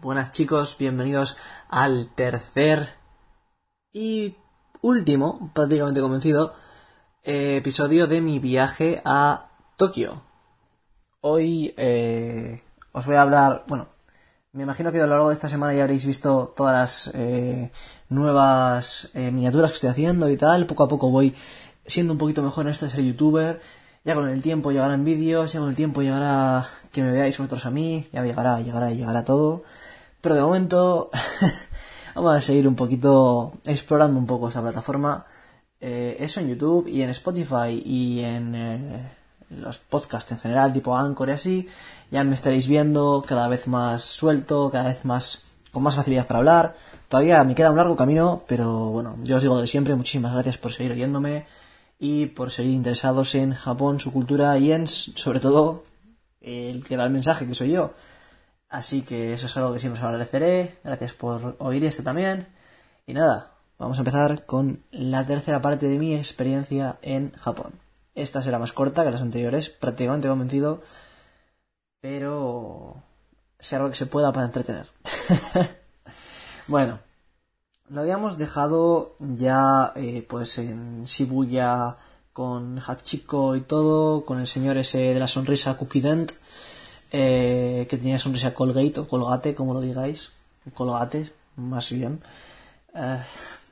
buenas chicos, bienvenidos al tercer y último, prácticamente convencido, eh, episodio de mi viaje a Tokio. Hoy eh, os voy a hablar, bueno, me imagino que a lo largo de esta semana ya habréis visto todas las eh, nuevas miniaturas que estoy haciendo y tal, poco a poco voy siendo un poquito mejor en esto de ser youtuber ya con el tiempo llegarán vídeos, ya con el tiempo llegará que me veáis vosotros a mí, ya llegará, llegará, llegará todo. Pero de momento vamos a seguir un poquito explorando un poco esta plataforma. Eh, eso en YouTube y en Spotify y en eh, los podcasts en general, tipo Anchor y así. Ya me estaréis viendo cada vez más suelto, cada vez más con más facilidad para hablar. Todavía me queda un largo camino, pero bueno, yo os digo de siempre, muchísimas gracias por seguir oyéndome y por seguir interesados en Japón, su cultura y en, sobre todo, el que da el mensaje, que soy yo. Así que eso es algo que siempre os agradeceré. Gracias por oír esto también. Y nada, vamos a empezar con la tercera parte de mi experiencia en Japón. Esta será más corta que las anteriores, prácticamente convencido, pero sea lo que se pueda para entretener. bueno, lo habíamos dejado ya eh, pues en Shibuya con Hachiko y todo, con el señor ese de la sonrisa Cookie Dent, eh, que tenía sonrisa Colgate o Colgate, como lo digáis, Colgate, más bien. Eh,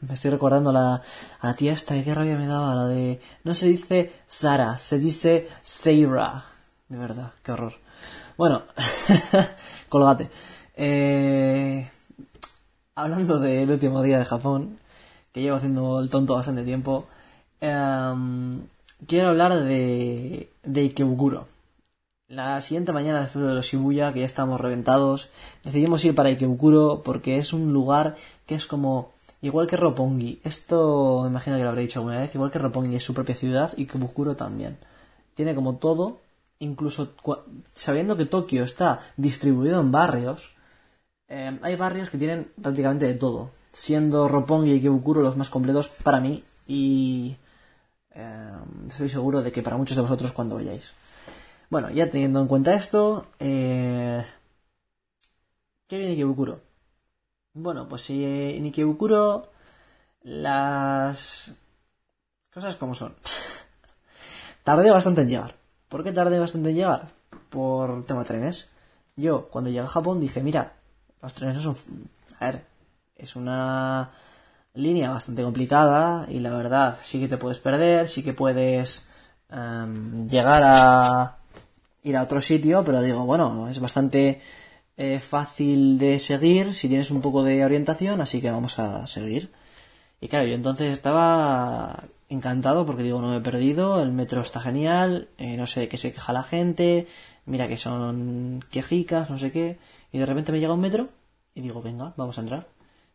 me estoy recordando la, a la tía esta, qué rabia me daba, la de... No se dice Sara, se dice Seira. De verdad, qué horror. Bueno, Colgate. Eh, hablando del último día de Japón, que llevo haciendo el tonto bastante tiempo, em, quiero hablar de, de Ikebukuro. La siguiente mañana, después de los Shibuya, que ya estamos reventados, decidimos ir para Ikebukuro porque es un lugar que es como igual que Roppongi. Esto me imagino que lo habré dicho alguna vez. Igual que Roppongi es su propia ciudad, Ikebukuro también. Tiene como todo, incluso sabiendo que Tokio está distribuido en barrios, Em, hay barrios que tienen prácticamente de todo, siendo Roppongi y Ikebukuro los más completos para mí y em, estoy seguro de que para muchos de vosotros cuando vayáis. Bueno, ya teniendo en cuenta esto, eh, ¿qué viene Ikebukuro? Bueno, pues eh, Ikebukuro las cosas como son. tardé bastante en llegar. ¿Por qué tardé bastante en llegar? Por tema trenes. Yo, cuando llegué a Japón, dije, mira, los trenes son... A ver, es una línea bastante complicada y la verdad sí que te puedes perder, sí que puedes em, llegar a ir a otro sitio, pero digo, bueno, es bastante eh, fácil de seguir si tienes un poco de orientación, así que vamos a seguir. Y claro, yo entonces estaba encantado porque digo, no me he perdido, el metro está genial, eh, no sé de qué se queja la gente, mira que son quejicas, no sé qué. Y de repente me llega un metro y digo, venga, vamos a entrar.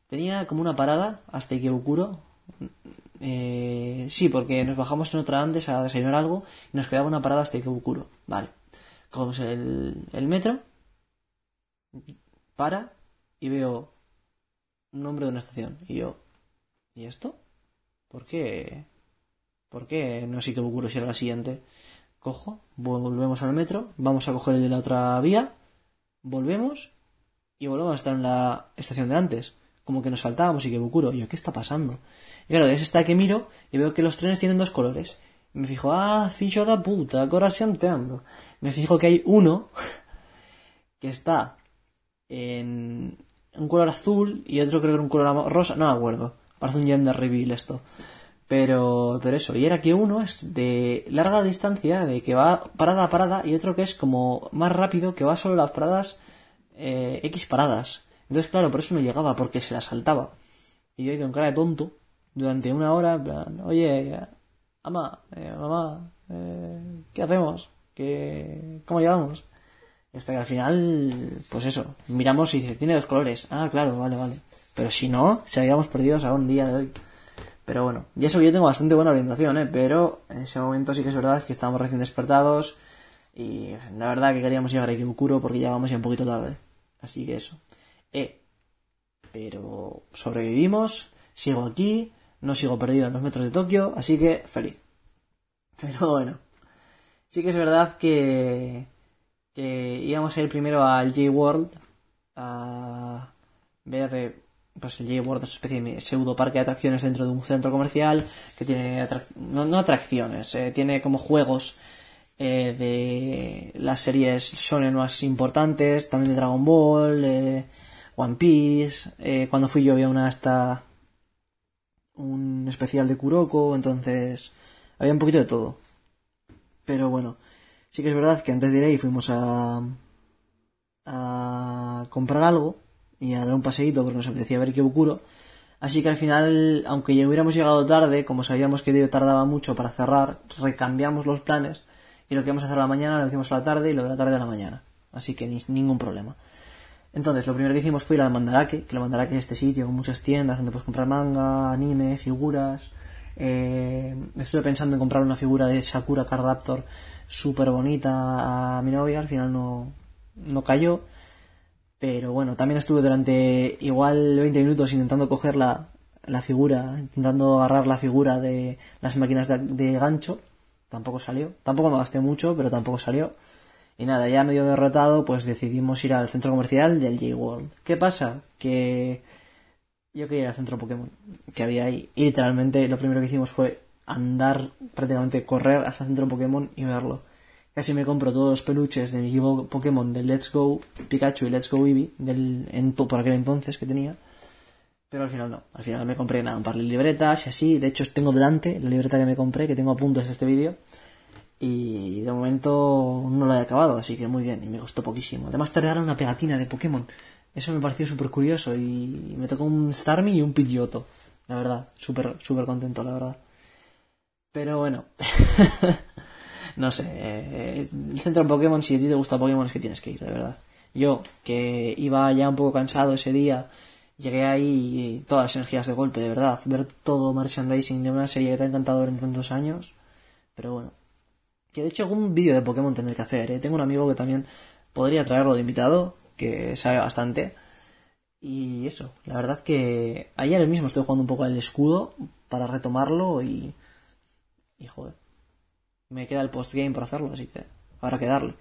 Tenía como una parada hasta Ikebukuro. Eh, sí, porque nos bajamos en otra antes a desayunar algo y nos quedaba una parada hasta Ikebukuro. Vale. Cogemos el, el metro, para y veo un nombre de una estación. Y yo, ¿y esto? ¿Por qué? ¿Por qué no es Ikebukuro si era la siguiente? Cojo, volvemos al metro, vamos a coger el de la otra vía volvemos y volvemos a estar en la estación de antes. Como que nos saltábamos y que bucuro. Yo, ¿qué está pasando? Y claro, es está que miro y veo que los trenes tienen dos colores. me fijo, ah, ficho da puta, te ando. Me fijo que hay uno que está en un color azul y otro creo que en un color rosa, no me acuerdo. Parece un gem de reveal esto. Pero, pero eso, y era que uno es de larga distancia, de que va parada a parada, y otro que es como más rápido, que va solo las paradas, eh, X paradas. Entonces, claro, por eso no llegaba, porque se la saltaba. Y yo con cara de tonto, durante una hora, en plan, oye, ama, eh, mamá, eh, ¿qué hacemos? ¿Qué, ¿Cómo llegamos? hasta que al final, pues eso, miramos y dice, tiene dos colores. Ah, claro, vale, vale. Pero si no, se habíamos perdido a un día de hoy. Pero bueno, y eso que yo tengo bastante buena orientación, ¿eh? Pero en ese momento sí que es verdad que estábamos recién despertados y la verdad que queríamos llegar a Ikebukuro porque llegábamos ya un poquito tarde. Así que eso. Eh, pero sobrevivimos, sigo aquí, no sigo perdido en los metros de Tokio, así que feliz. Pero bueno, sí que es verdad que, que íbamos a ir primero al J-World, a ver pues el J-World es una especie de pseudo parque de atracciones dentro de un centro comercial que tiene no, atracciones, eh, tiene como juegos eh, de las series shonen más importantes, también de Dragon Ball, eh, One Piece. Eh, cuando fui yo había una hasta un especial de Kuroko, entonces había un poquito de todo. Pero bueno, sí que es verdad que antes de ir ahí fuimos a a comprar algo y a dar un paseíto porque nos apetecía ver Kyokuro. Así que al final, aunque ya hubiéramos llegado tarde, como sabíamos que tardaba mucho para cerrar, recambiamos los planes y lo que íbamos a hacer a la mañana lo hicimos a la tarde y lo de la tarde a la mañana. Así que ni, ningún problema. Entonces, lo primero que hicimos fue ir al Mandarake, que el Mandarake es este sitio con muchas tiendas donde puedes comprar manga, anime, figuras. Eh, estuve pensando en comprar una figura de Sakura Cardaptor súper bonita a mi novia, al final no, no cayó. Pero bueno, también estuve durante igual 20 minutos intentando coger la, la figura, intentando agarrar la figura de las máquinas de, gancho. Tampoco salió. Tampoco me gasté mucho, pero tampoco salió. Y nada, ya medio derrotado, pues decidimos ir al centro comercial del J-World. ¿Qué pasa? Que yo quería ir al centro Pokémon que había ahí. Y literalmente lo primero que hicimos fue andar, prácticamente correr hasta el centro Pokémon y verlo. Casi me compro todos los peluches de mi Pokémon de Let's Go Pikachu y Let's Go Eevee del, en, por aquel entonces que tenía. Pero al final no. Al final me compré nada, un par de libretas y así. De hecho, tengo delante la libreta que me compré, que tengo a punto de este vídeo. Y de momento no la he acabado, así que muy bien. Y me costó poquísimo. Además, te regalan una pegatina de Pokémon. Eso me pareció súper curioso. Y me tocó un Starmie y un Pidgeotto. La verdad, súper, súper contento, la verdad. Pero bueno. no sé, eh, el centro Pokémon, si a ti te gusta Pokémon, es que tienes que ir, de verdad. Yo, que iba ya un poco cansado ese día, llegué ahí y todas las energías de golpe, de verdad. Ver todo merchandising de una serie que te ha encantado durante tantos años. Pero bueno. Que de hecho algún vídeo de Pokémon tendré que hacer, ¿eh? Tengo un amigo que también podría traerlo de invitado, que sabe bastante. Y eso, la verdad que ayer mismo estoy jugando un poco al escudo para retomarlo y... Y joder me queda el postgame por hacerlo, así que habrá que darle.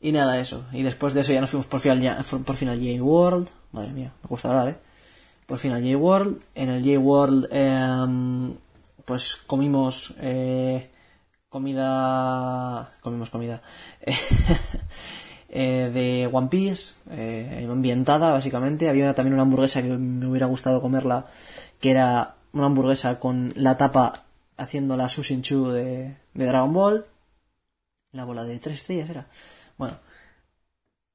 Y nada, eso. Y después de eso ya nos fuimos por fin al, por fin al J-World. Madre mía, me cuesta hablar, ¿eh? Por fin al J-World. En el J-World, em, pues comimos eh, comida... Comimos comida. Eh, de One Piece, eh, ambientada, básicamente. Había también una hamburguesa que me hubiera gustado comerla, que era una hamburguesa con la tapa haciendo la Sushinchu de, de Dragon Ball. La bola de tres estrellas era. Bueno,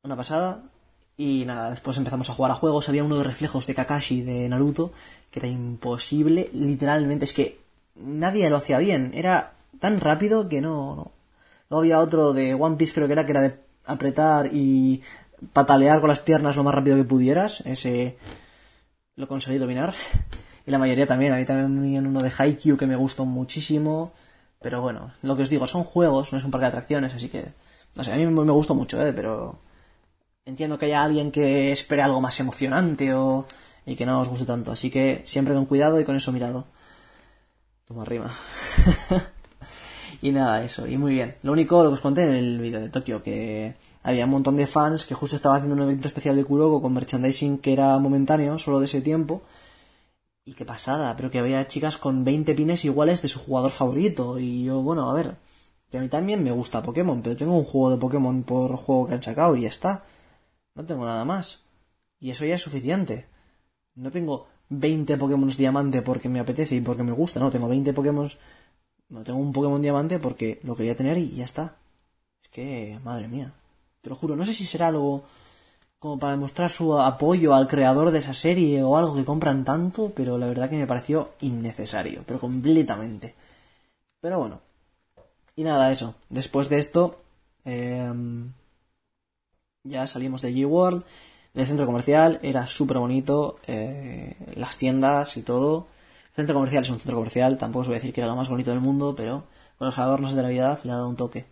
una pasada. Y nada, después empezamos a jugar a juegos. Había uno de reflejos de Kakashi de Naruto que era imposible. Literalmente, es que nadie lo hacía bien. Era tan rápido que no. no. Luego había otro de One Piece, creo que era, que era de apretar y patalear con las piernas lo más rápido que pudieras. Ese lo conseguí dominar. Y la mayoría también. A mí también uno de Haikyuu que me gustó muchísimo. Pero bueno, lo que os digo, son juegos, no es un parque de atracciones, así que... No sé, a mí me gustó mucho, ¿eh? Pero... Entiendo que haya alguien que espere algo más emocionante o... y que no os guste tanto. Así que siempre con cuidado y con eso mirado. Toma rima. y nada, eso, y muy bien. Lo único, lo que os conté en el vídeo de Tokio, que había un montón de fans que justo estaba haciendo un evento especial de Kuroko con merchandising que era momentáneo, solo de ese tiempo, y qué pasada, pero que había chicas con 20 pines iguales de su jugador favorito. Y yo, bueno, a ver, que a mí también me gusta Pokémon, pero tengo un juego de Pokémon por juego que han sacado y ya está. No tengo nada más. Y eso ya es suficiente. No tengo 20 Pokémon diamante porque me apetece y porque me gusta, no, tengo 20 Pokémon... No tengo un Pokémon diamante porque lo quería tener y ya está. Es que, madre mía. Te lo juro, no sé si será algo como para demostrar su apoyo al creador de esa serie o algo que compran tanto, pero la verdad que me pareció innecesario, pero completamente. Pero bueno. Y nada, eso. Después de esto, em, ya salimos de G-World, del centro comercial, era súper bonito, eh, las tiendas y todo. El centro comercial es un centro comercial, tampoco os voy a decir que era lo más bonito del mundo, pero con los adornos de Navidad le ha dado un toque.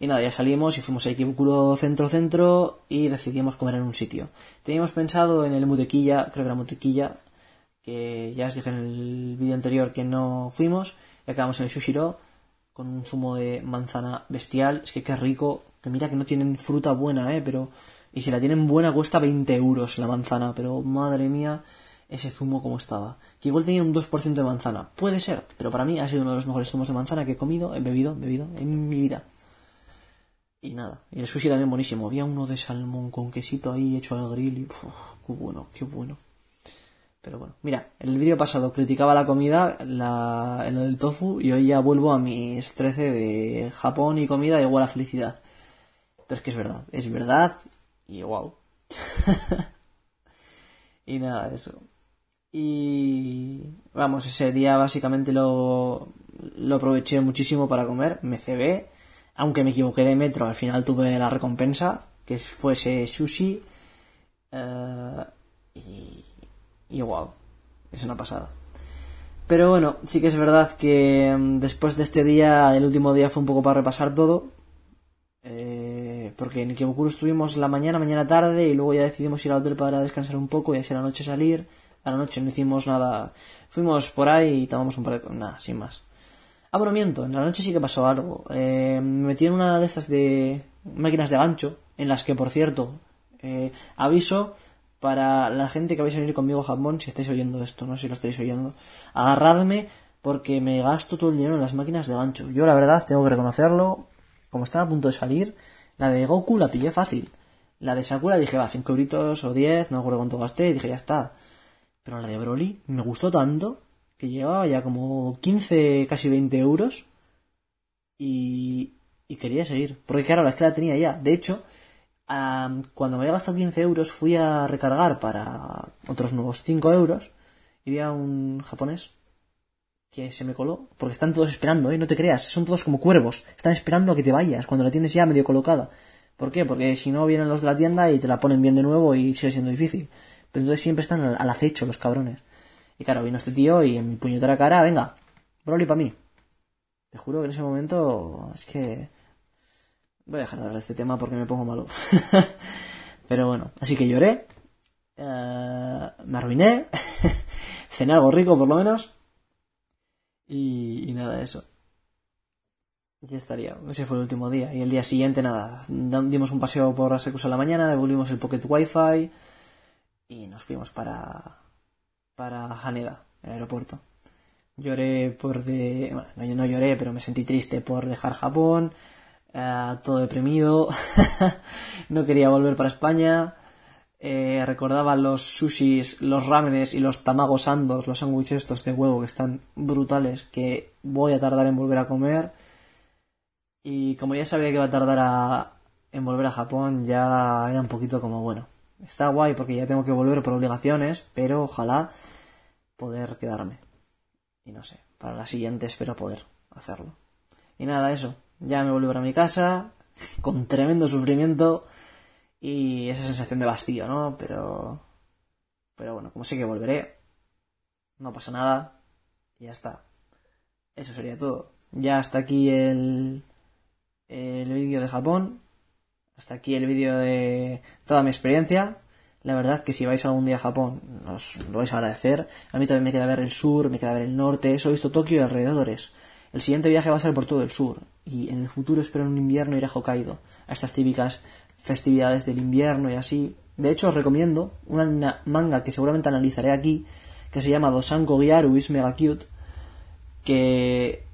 Y nada, ya salimos y fuimos a Ikebukuro Centro Centro y decidimos comer en un sitio. Teníamos pensado en el Mutequilla, creo que era Mutequilla, que ya os dije en el vídeo anterior que no fuimos, y acabamos en el Shushiro con un zumo de manzana bestial. Es que qué rico, que mira que no tienen fruta buena, eh, pero Y si la tienen buena cuesta 20 euros la manzana, pero madre mía, ese zumo como estaba. Que igual tenía un 2% de manzana. Puede ser, pero para mí ha sido uno de los mejores zumos de manzana que he comido, he bebido, bebido en mi vida. Y nada, y el sushi también buenísimo. Había uno de salmón con quesito ahí hecho al grill y qué bueno, qué bueno. Pero bueno, mira, el vídeo pasado criticaba la comida, la, lo del tofu, y hoy ya vuelvo a mis 13 de Japón y comida igual a felicidad. Pero es que es verdad, es verdad, y wow. y nada, eso. Y vamos, ese día básicamente lo, lo aproveché muchísimo para comer, me cebé, aunque me equivoqué de metro, al final tuve la recompensa, que fuese sushi, eh, y, y wow, es una pasada. Pero bueno, sí que es verdad que mm, después de este día, el último día fue un poco para repasar todo. Eh, porque en Ikebukuro estuvimos la mañana, mañana tarde y luego ya decidimos ir al hotel para descansar un poco y así a la noche salir. A la noche no hicimos nada. Fuimos por ahí y tomamos un par de... Nada, sin más. Ah. En la noche sí que pasó algo. Eh, me metí en una de estas de máquinas de gancho, en las que, por cierto, eh, aviso para la gente que vais a venir conmigo a Japón, si estáis oyendo esto, no sé si lo estáis oyendo, agarradme porque me gasto todo el dinero en las máquinas de gancho. Yo la verdad tengo que reconocerlo, como están a punto de salir, la de Goku la pillé fácil. La de Sakura dije, va, 5 euritos o 10, no me acuerdo cuánto gasté, dije, ya está. Pero la de Broly me gustó tanto que llevaba ya como 15, casi 20 euros y, quería seguir. Porque claro, la es que la tenía ya. De hecho, cuando me había gastado 15 euros fui a recargar para otros nuevos 5 euros y vi a un japonés que se me coló, porque están todos esperando, ¿eh? No te creas, son todos como cuervos, están esperando a que te vayas cuando la tienes ya medio colocada. ¿Por qué? Porque si no vienen los de la tienda y te la ponen bien de nuevo y sigue siendo difícil. Pero entonces siempre están al, acecho los cabrones. Y claro, vino este tío y en mi puñetera cara, venga, Broly para mí. Te juro que en ese momento es que Voy a dejar de hablar de este tema porque me pongo malo. Pero bueno, así que lloré. Eh, me arruiné. cené algo rico por lo menos. Y, nada, eso. Ya estaría. Ese fue el último día. Y el día siguiente, nada. Dimos un paseo por Asecusa a la mañana, devolvimos el Pocket Wi-Fi y nos fuimos para, para Haneda, el aeropuerto. Lloré por de. Bueno, no, no lloré, pero me sentí triste por dejar Japón eh, todo deprimido, no quería volver para España, eh, recordaba los sushis, los ramenes y los tamagos andos, los sándwiches estos de huevo que están brutales, que voy a tardar en volver a comer. Y como ya sabía que iba a tardar en volver a Japón, ya era un poquito como, bueno, está guay porque ya tengo que volver por obligaciones, pero ojalá poder quedarme. Y no sé, para la siguiente espero poder hacerlo. Y nada, eso. Ya me volví para mi casa, con tremendo sufrimiento y esa sensación de vacío, ¿no? Pero. Pero bueno, como sé que volveré, no pasa nada y ya está. Eso sería todo. Ya hasta aquí el. el vídeo de Japón. Hasta aquí el vídeo de toda mi experiencia. La verdad que si vais algún día a Japón, os lo vais a agradecer. A mí también me queda ver el sur, me queda ver el norte. Eso he visto Tokio y alrededores. El siguiente viaje va a ser por todo el sur y en el futuro espero en un invierno ir a Hokkaido, a estas típicas festividades del invierno y así. De hecho os recomiendo una manga que seguramente analizaré aquí, que se llama Dosanko Gyaru is Mega Cute, que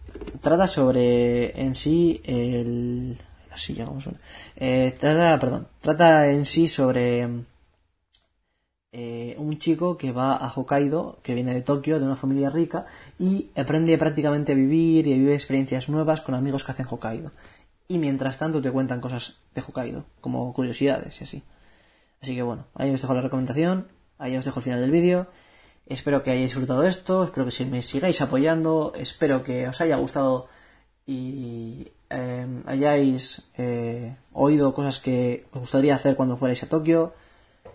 trata sobre en sí el... Así ya como suena. Eh, trata, perdón, trata en sí sobre eh, un chico que va a Hokkaido, que viene de Tokio, de una familia rica, y aprende prácticamente a vivir y a vivir experiencias nuevas con amigos que hacen Hokkaido. Y mientras tanto te cuentan cosas de Hokkaido, como curiosidades y así. Así que bueno, ahí os dejo la recomendación, ahí os dejo el final del vídeo. Espero que hayáis disfrutado esto, espero que me sigáis apoyando, espero que os haya gustado y eh, hayáis eh, oído cosas que os gustaría hacer cuando fuerais a Tokio.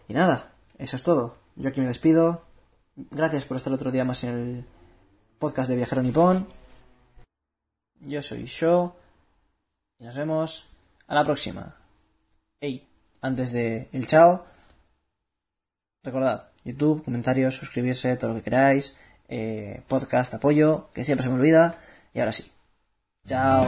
Y nada, eso es todo. Yo aquí me despido. Gracias por estar otro día más en el podcast de Viajero Nipón. Yo soy Sho. Y nos vemos a la próxima. Hey, antes de el chao, recordad, YouTube, comentarios, suscribirse, todo lo que queráis, eh, podcast, apoyo, que siempre se me olvida. Y ahora sí. Chao.